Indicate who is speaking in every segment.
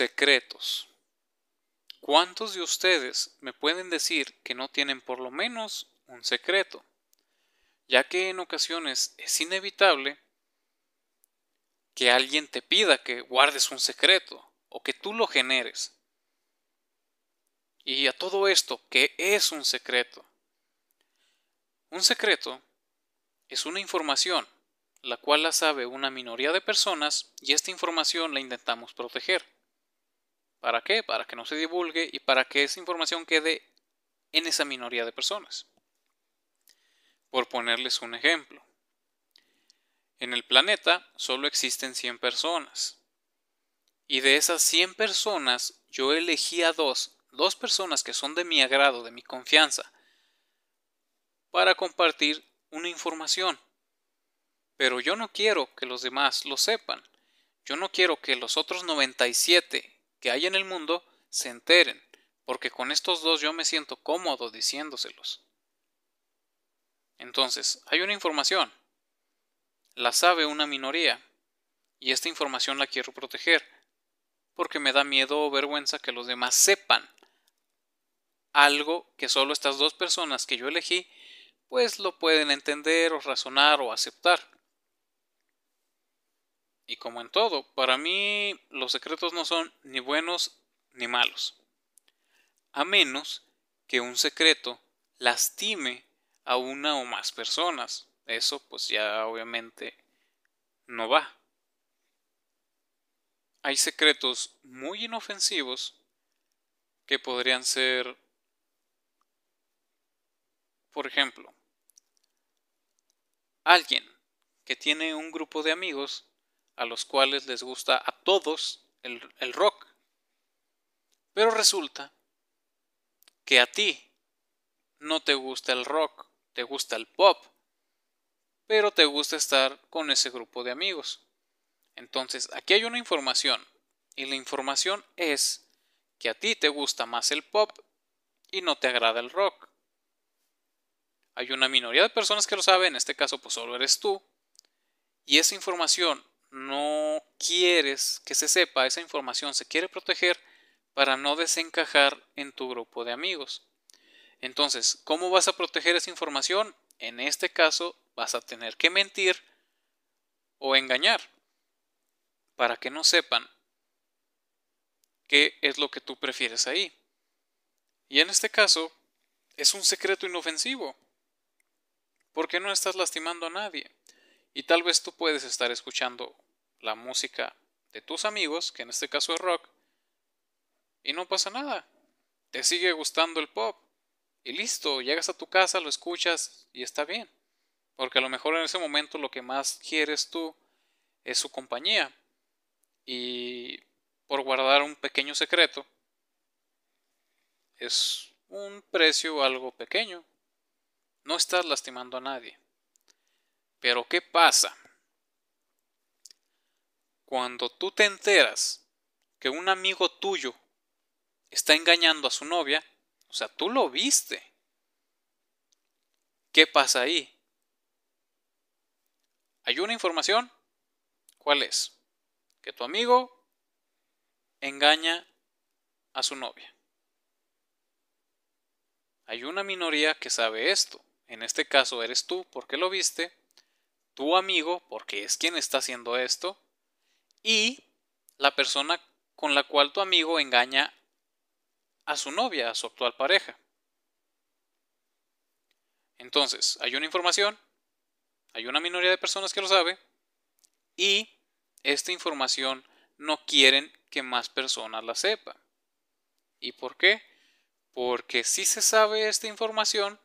Speaker 1: Secretos. ¿Cuántos de ustedes me pueden decir que no tienen por lo menos un secreto? Ya que en ocasiones es inevitable que alguien te pida que guardes un secreto o que tú lo generes. Y a todo esto, ¿qué es un secreto? Un secreto es una información la cual la sabe una minoría de personas y esta información la intentamos proteger. ¿Para qué? Para que no se divulgue y para que esa información quede en esa minoría de personas. Por ponerles un ejemplo. En el planeta solo existen 100 personas. Y de esas 100 personas yo elegí a dos, dos personas que son de mi agrado, de mi confianza, para compartir una información. Pero yo no quiero que los demás lo sepan. Yo no quiero que los otros 97 que hay en el mundo se enteren, porque con estos dos yo me siento cómodo diciéndoselos. Entonces, hay una información. La sabe una minoría, y esta información la quiero proteger, porque me da miedo o vergüenza que los demás sepan algo que solo estas dos personas que yo elegí pues lo pueden entender o razonar o aceptar. Y como en todo, para mí los secretos no son ni buenos ni malos. A menos que un secreto lastime a una o más personas. Eso pues ya obviamente no va. Hay secretos muy inofensivos que podrían ser, por ejemplo, alguien que tiene un grupo de amigos a los cuales les gusta a todos el, rock. Pero resulta que a ti no te gusta el rock, te gusta el pop, pero te gusta estar con ese grupo de amigos. Entonces, aquí hay una información, y la información es que a ti te gusta más el pop y no te agrada el rock. Hay una minoría de personas que lo saben, en este caso pues solo eres tú, y esa información no quieres que se sepa esa información, se quiere proteger para no desencajar en tu grupo de amigos. Entonces, ¿cómo vas a proteger esa información? En este caso, vas a tener que mentir o engañar para que no sepan qué es lo que tú prefieres ahí. Y en este caso, es un secreto inofensivo, porque no estás lastimando a nadie. Y tal vez tú puedes estar escuchando la música de tus amigos, que en este caso es rock, y no pasa nada. Te sigue gustando el pop. Y listo, llegas a tu casa, lo escuchas y está bien. Porque a lo mejor en ese momento lo que más quieres tú es su compañía. Y por guardar un pequeño secreto, es un precio algo pequeño. No estás lastimando a nadie. Pero ¿qué pasa? Cuando tú te enteras que un amigo tuyo está engañando a su novia, o sea, tú lo viste. ¿Qué pasa ahí? ¿Hay una información? ¿Cuál es? Que tu amigo engaña a su novia. Hay una minoría que sabe esto. En este caso eres tú porque lo viste tu amigo, porque es quien está haciendo esto, y la persona con la cual tu amigo engaña a su novia, a su actual pareja. Entonces, hay una información, hay una minoría de personas que lo sabe, y esta información no quieren que más personas la sepan. ¿Y por qué? Porque si se sabe esta información,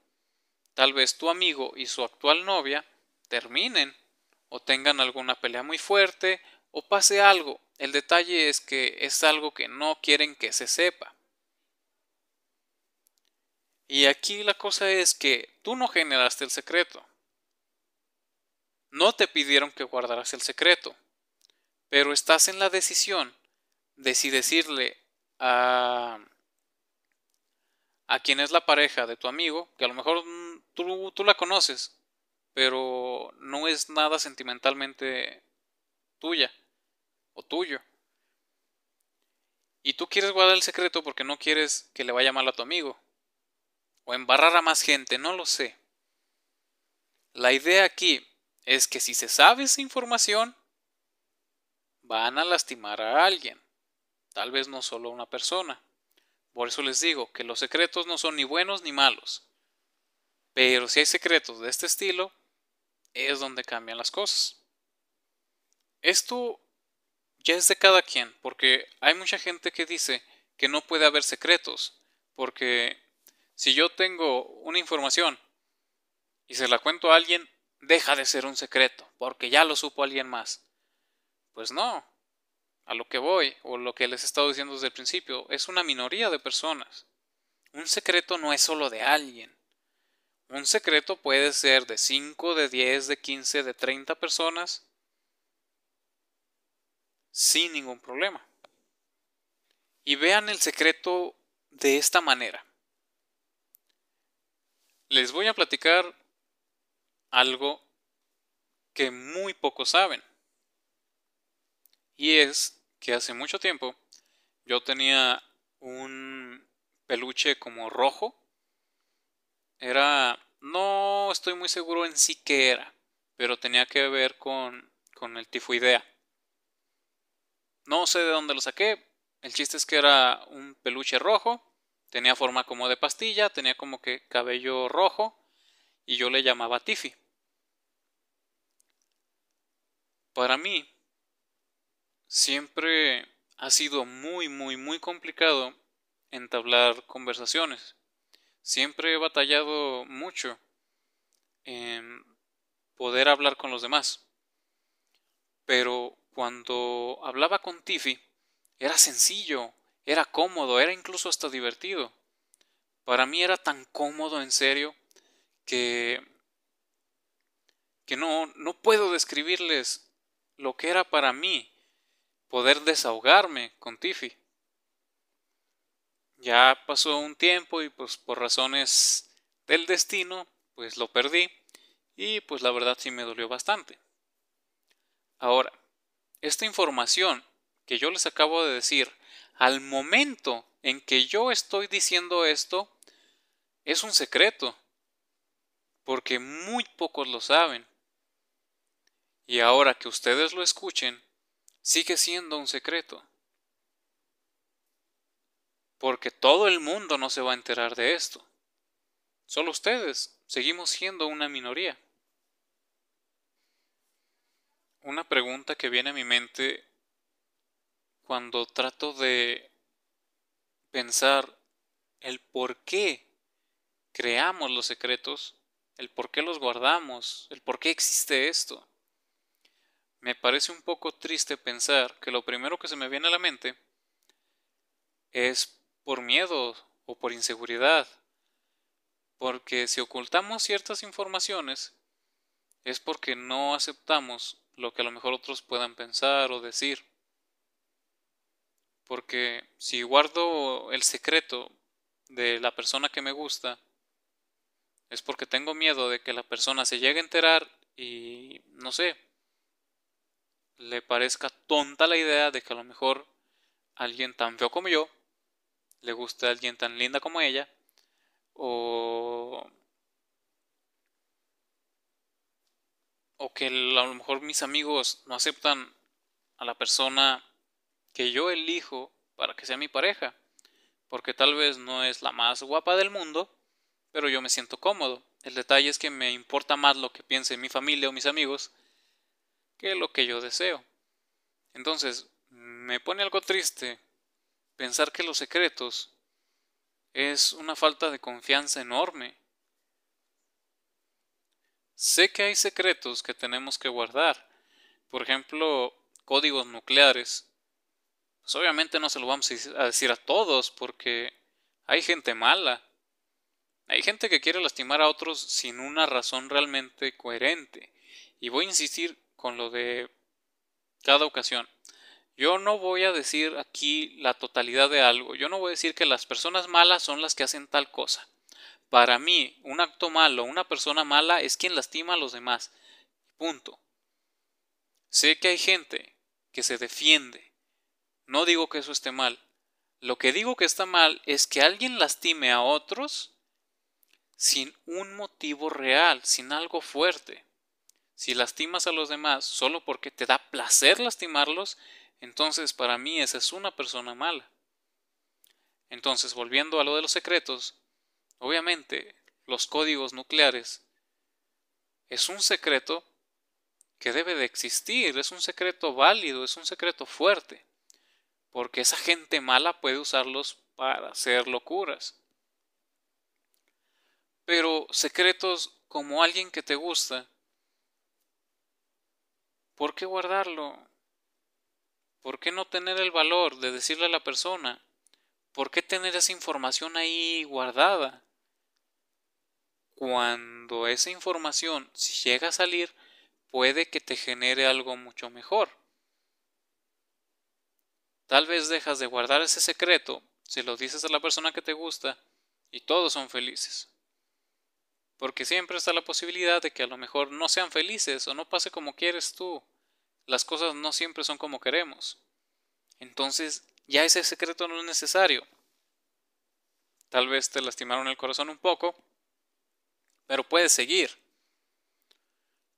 Speaker 1: tal vez tu amigo y su actual novia terminen o tengan alguna pelea muy fuerte o pase algo. El detalle es que es algo que no quieren que se sepa. Y aquí la cosa es que tú no generaste el secreto. No te pidieron que guardaras el secreto, pero estás en la decisión de si decirle a, a quien es la pareja de tu amigo, que a lo mejor tú, tú la conoces, pero no es nada sentimentalmente tuya o tuyo. Y tú quieres guardar el secreto porque no quieres que le vaya mal a tu amigo. O embarrar a más gente, no lo sé. La idea aquí es que si se sabe esa información, van a lastimar a alguien. Tal vez no solo a una persona. Por eso les digo que los secretos no son ni buenos ni malos. Pero si hay secretos de este estilo, es donde cambian las cosas. Esto ya es de cada quien, porque hay mucha gente que dice que no puede haber secretos, porque si yo tengo una información y se la cuento a alguien, deja de ser un secreto, porque ya lo supo alguien más. Pues no, a lo que voy, o lo que les he estado diciendo desde el principio, es una minoría de personas. Un secreto no es solo de alguien. Un secreto puede ser de 5, de 10, de 15, de 30 personas sin ningún problema. Y vean el secreto de esta manera. Les voy a platicar algo que muy pocos saben. Y es que hace mucho tiempo yo tenía un peluche como rojo. Era, no estoy muy seguro en sí qué era, pero tenía que ver con, con el tifoidea. No sé de dónde lo saqué. El chiste es que era un peluche rojo. Tenía forma como de pastilla, tenía como que cabello rojo y yo le llamaba Tiffy. Para mí, siempre ha sido muy, muy, muy complicado entablar conversaciones. Siempre he batallado mucho en poder hablar con los demás. Pero cuando hablaba con Tiffy, era sencillo, era cómodo, era incluso hasta divertido. Para mí era tan cómodo en serio que que no no puedo describirles lo que era para mí poder desahogarme con Tiffy. Ya pasó un tiempo y pues por razones del destino pues lo perdí y pues la verdad sí me dolió bastante. Ahora, esta información que yo les acabo de decir, al momento en que yo estoy diciendo esto, es un secreto, porque muy pocos lo saben. Y ahora que ustedes lo escuchen, sigue siendo un secreto. Porque todo el mundo no se va a enterar de esto. Solo ustedes seguimos siendo una minoría. Una pregunta que viene a mi mente cuando trato de pensar el por qué creamos los secretos, el por qué los guardamos, el por qué existe esto. Me parece un poco triste pensar que lo primero que se me viene a la mente es por miedo o por inseguridad, porque si ocultamos ciertas informaciones es porque no aceptamos lo que a lo mejor otros puedan pensar o decir. Porque si guardo el secreto de la persona que me gusta, es porque tengo miedo de que la persona se llegue a enterar y, no sé, le parezca tonta la idea de que a lo mejor alguien tan feo como yo le guste a alguien tan linda como ella o o que a lo mejor mis amigos no aceptan a la persona que yo elijo para que sea mi pareja porque tal vez no es la más guapa del mundo pero yo me siento cómodo el detalle es que me importa más lo que piense mi familia o mis amigos que lo que yo deseo. Entonces, me pone algo triste pensar que los secretos es una falta de confianza enorme. Sé que hay secretos que tenemos que guardar, por ejemplo, códigos nucleares. Pues obviamente no se lo vamos a decir a todos porque hay gente mala. Hay gente que quiere lastimar a otros sin una razón realmente coherente. Y voy a insistir con lo de cada ocasión. Yo no voy a decir aquí la totalidad de algo. Yo no voy a decir que las personas malas son las que hacen tal cosa. Para mí, un acto malo, una persona mala es quien lastima a los demás. Punto. Sé que hay gente que se defiende. No digo que eso esté mal, Lo que digo que está mal es que alguien lastime a otros sin un motivo real, sin algo fuerte. Si lastimas a los demás solo porque te da placer lastimarlos, entonces para mí esa es una persona mala. Entonces, volviendo a lo de los secretos, obviamente los códigos nucleares es un secreto que debe de existir, es un secreto válido, es un secreto fuerte, porque esa gente mala puede usarlos para hacer locuras. Pero secretos como alguien que te gusta, ¿por qué guardarlo? ¿Por qué no tener el valor de decirle a la persona? ¿Por qué tener esa información ahí guardada? Cuando esa información, si llega a salir, puede que te genere algo mucho mejor. Tal vez dejas de guardar ese secreto, se lo dices a la persona que te gusta y todos son felices. Porque siempre está la posibilidad de que a lo mejor no sean felices o no pase como quieres tú. Las cosas no siempre son como queremos. Entonces ya ese secreto no es necesario. Tal vez te lastimaron el corazón un poco, pero puedes seguir.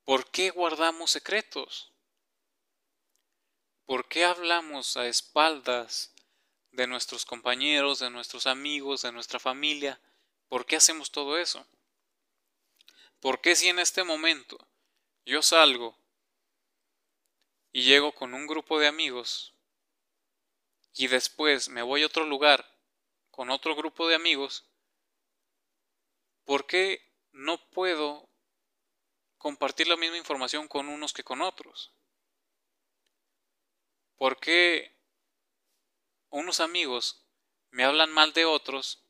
Speaker 1: ¿Por qué guardamos secretos? ¿Por qué hablamos a espaldas de nuestros compañeros, de nuestros amigos, de nuestra familia? ¿Por qué hacemos todo eso? ¿Por qué si en este momento yo salgo y llego con un grupo de amigos y después me voy a otro lugar con otro grupo de amigos, ¿por qué no puedo compartir la misma información con unos que con otros? ¿Por qué unos amigos me hablan mal de otros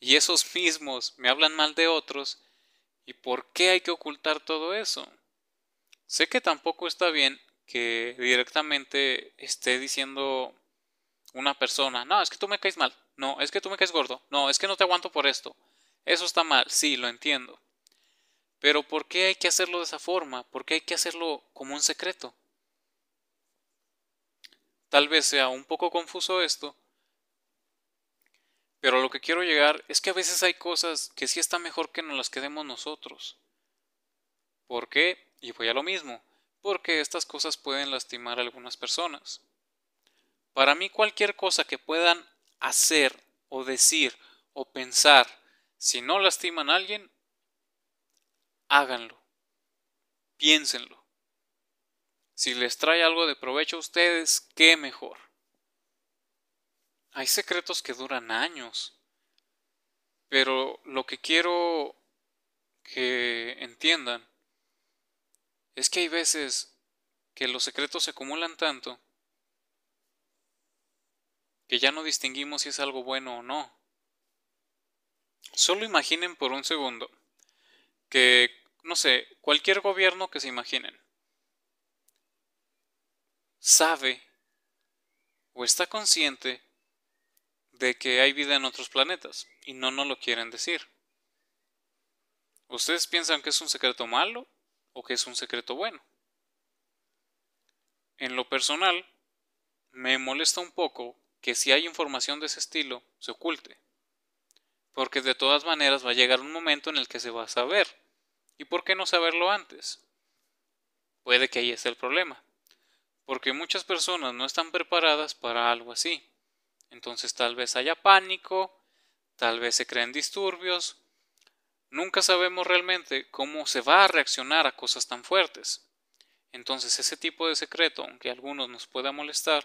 Speaker 1: y esos mismos me hablan mal de otros ¿Y por qué hay que ocultar todo eso? Sé que tampoco está bien que directamente esté diciendo una persona, no, es que tú me caes mal, no, es que tú me caes gordo, no, es que no te aguanto por esto. Eso está mal, sí, lo entiendo. Pero ¿por qué hay que hacerlo de esa forma? ¿Por qué hay que hacerlo como un secreto? Tal vez sea un poco confuso esto, pero lo que quiero llegar es que a veces hay cosas que sí está mejor que nos las quedemos nosotros. ¿Por qué? Y voy a lo mismo, porque estas cosas pueden lastimar a algunas personas. Para mí cualquier cosa que puedan hacer o decir o pensar si no lastiman a alguien, háganlo. Piénsenlo. Si les trae algo de provecho a ustedes, qué mejor. Hay secretos que duran años. Pero lo que quiero que entiendan es que hay veces que los secretos se acumulan tanto que ya no distinguimos si es algo bueno o no. Solo imaginen por un segundo que, no sé, cualquier gobierno que se imaginen sabe o está consciente de que hay vida en otros planetas y no nos lo quieren decir. ¿Ustedes piensan que es un secreto malo o que es un secreto bueno? En lo personal, me molesta un poco que si hay información de ese estilo se oculte, porque de todas maneras va a llegar un momento en el que se va a saber. ¿Y por qué no saberlo antes? Puede que ahí esté el problema, porque muchas personas no están preparadas para algo así. Entonces tal vez haya pánico, tal vez se creen disturbios. Nunca sabemos realmente cómo se va a reaccionar a cosas tan fuertes. Entonces ese tipo de secreto, aunque a algunos nos pueda molestar,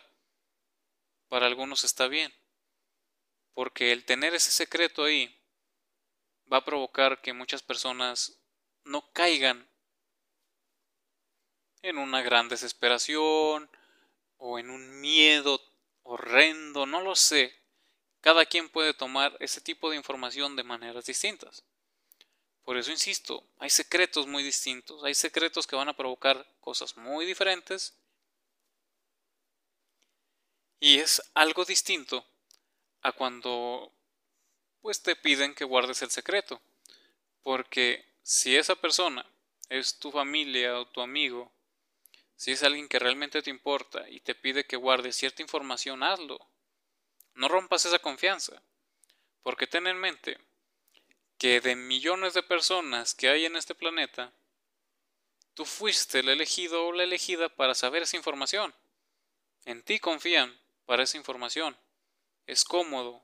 Speaker 1: para algunos está bien. Porque el tener ese secreto ahí va a provocar que muchas personas no caigan en una gran desesperación o en un miedo horrendo, no lo sé. Cada quien puede tomar ese tipo de información de maneras distintas. Por eso insisto, hay secretos muy distintos, hay secretos que van a provocar cosas muy diferentes y es algo distinto a cuando pues te piden que guardes el secreto, porque si esa persona es tu familia o tu amigo si es alguien que realmente te importa y te pide que guardes cierta información, hazlo. No rompas esa confianza. Porque ten en mente que de millones de personas que hay en este planeta, tú fuiste el elegido o la elegida para saber esa información. En ti confían para esa información. Es cómodo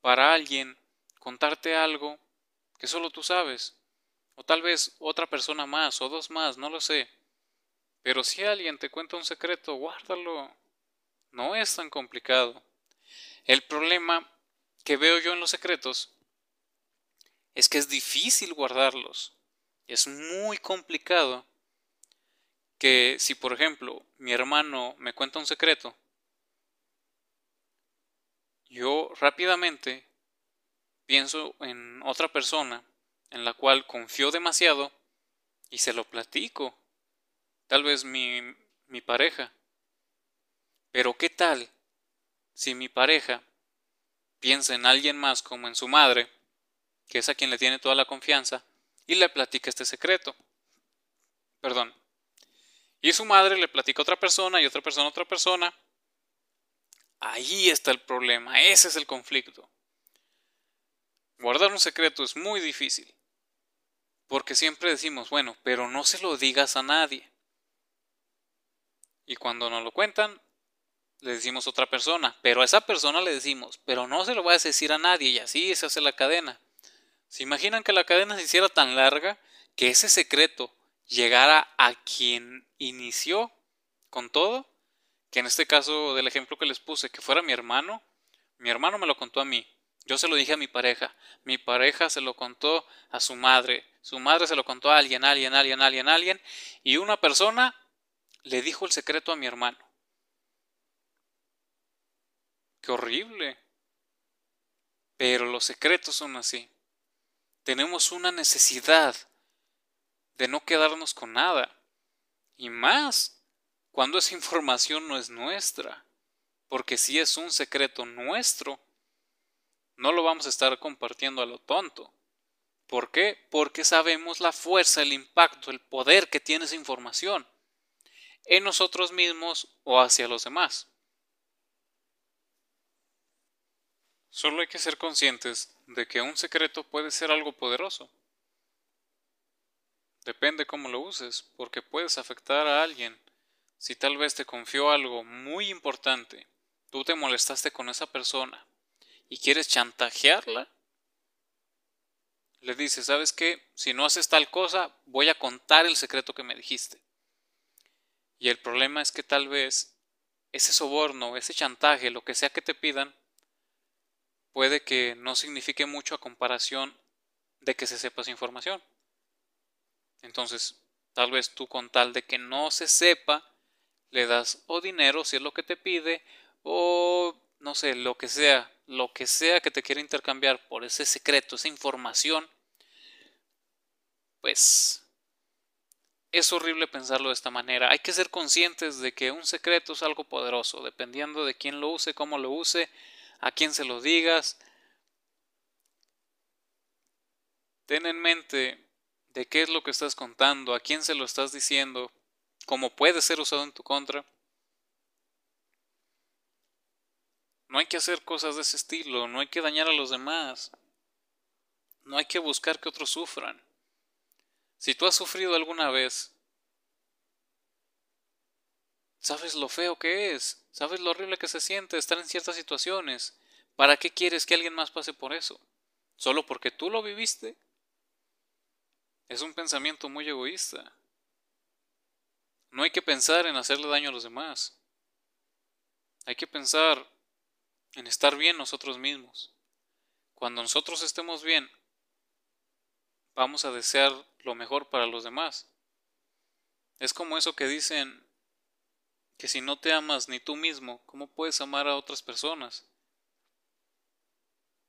Speaker 1: para alguien contarte algo que solo tú sabes. O tal vez otra persona más o dos más, no lo sé. Pero si alguien te cuenta un secreto, guárdalo. No es tan complicado. El problema que veo yo en los secretos es que es difícil guardarlos. Es muy complicado que si por ejemplo mi hermano me cuenta un secreto, yo rápidamente pienso en otra persona en la cual confío demasiado y se lo platico. Tal vez mi, mi pareja. Pero ¿qué tal si mi pareja piensa en alguien más como en su madre, que es a quien le tiene toda la confianza, y le platica este secreto? Perdón. Y su madre le platica a otra persona y otra persona a otra persona. Ahí está el problema, ese es el conflicto. Guardar un secreto es muy difícil, porque siempre decimos, bueno, pero no se lo digas a nadie. Y cuando nos lo cuentan, le decimos a otra persona, pero a esa persona le decimos, pero no se lo voy a decir a nadie y así se hace la cadena. ¿Se imaginan que la cadena se hiciera tan larga que ese secreto llegara a quien inició con todo? Que en este caso del ejemplo que les puse, que fuera mi hermano, mi hermano me lo contó a mí, yo se lo dije a mi pareja, mi pareja se lo contó a su madre, su madre se lo contó a alguien, alguien, alguien, alguien, alguien, y una persona le dijo el secreto a mi hermano. Qué horrible. Pero los secretos son así. Tenemos una necesidad de no quedarnos con nada. Y más cuando esa información no es nuestra. Porque si es un secreto nuestro, no lo vamos a estar compartiendo a lo tonto. ¿Por qué? Porque sabemos la fuerza, el impacto, el poder que tiene esa información en nosotros mismos o hacia los demás. Solo hay que ser conscientes de que un secreto puede ser algo poderoso. Depende cómo lo uses, porque puedes afectar a alguien. Si tal vez te confió algo muy importante, tú te molestaste con esa persona, y quieres chantajearla, le dices, ¿sabes qué? Si no haces tal cosa, voy a contar el secreto que me dijiste. Y el problema es que tal vez ese soborno, ese chantaje, lo que sea que te pidan, puede que no signifique mucho a comparación de que se sepa esa información. Entonces, tal vez tú con tal de que no se sepa, le das o dinero si es lo que te pide, o no sé, lo que sea, lo que sea que te quiera intercambiar por ese secreto, esa información, pues es horrible pensarlo de esta manera. Hay que ser conscientes de que un secreto es algo poderoso, dependiendo de quién lo use, cómo lo use, a quién se lo digas. Ten en mente de qué es lo que estás contando, a quién se lo estás diciendo, cómo puede ser usado en tu contra. No hay que hacer cosas de ese estilo, no hay que dañar a los demás, no hay que buscar que otros sufran. Si tú has sufrido alguna vez, sabes lo feo que es, sabes lo horrible que se siente estar en ciertas situaciones. ¿Para qué quieres que alguien más pase por eso? ¿Solo porque tú lo viviste? Es un pensamiento muy egoísta. No hay que pensar en hacerle daño a los demás. Hay que pensar en estar bien nosotros mismos. Cuando nosotros estemos bien, vamos a desear lo mejor para los demás. Es como eso que dicen que si no te amas ni tú mismo, ¿cómo puedes amar a otras personas?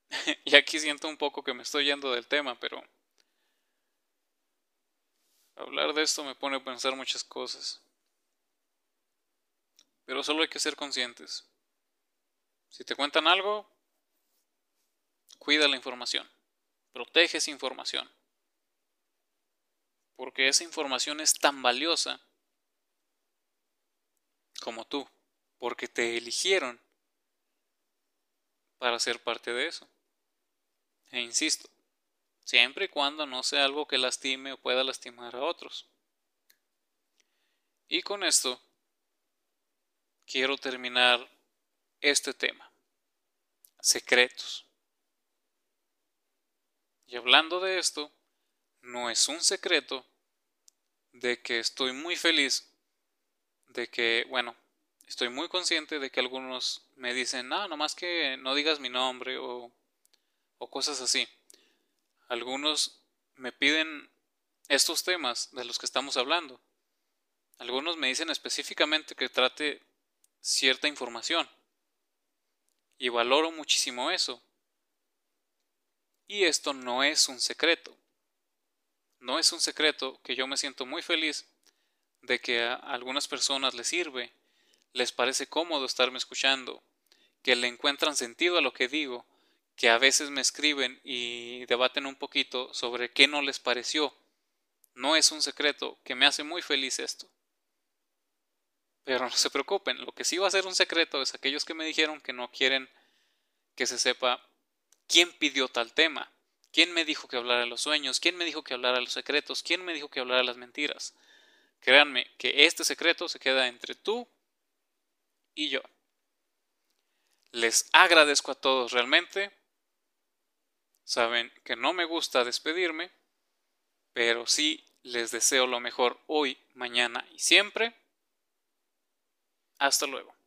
Speaker 1: y aquí siento un poco que me estoy yendo del tema, pero hablar de esto me pone a pensar muchas cosas. Pero solo hay que ser conscientes. Si te cuentan algo, cuida la información, protege esa información, porque esa información es tan valiosa como tú, porque te eligieron para ser parte de eso. E insisto, siempre y cuando no sea algo que lastime o pueda lastimar a otros. Y con esto quiero terminar este tema. Secretos. Y hablando de esto, no es un secreto de que estoy muy feliz, de que, bueno, estoy muy consciente de que algunos me dicen, no, nomás que no digas mi nombre o, o cosas así. Algunos me piden estos temas de los que estamos hablando. Algunos me dicen específicamente que trate cierta información. Y valoro muchísimo eso. Y esto no es un secreto. No es un secreto que yo me siento muy feliz de que a algunas personas les sirve les parece cómodo estarme escuchando, que le encuentran sentido a lo que digo, que a veces me escriben y debaten un poquito sobre qué no les pareció. No es un secreto, que me hace muy feliz esto. Pero no se preocupen, lo que sí va a ser un secreto es aquellos que me dijeron que no quieren que se sepa quién pidió tal tema, quién me dijo que hablara de los sueños, quién me dijo que hablara de los secretos, quién me dijo que hablara de las mentiras. Créanme que este secreto se queda entre tú y yo. Les agradezco a todos realmente. Saben que no me gusta despedirme, pero sí les deseo lo mejor hoy, mañana y siempre. Hasta luego.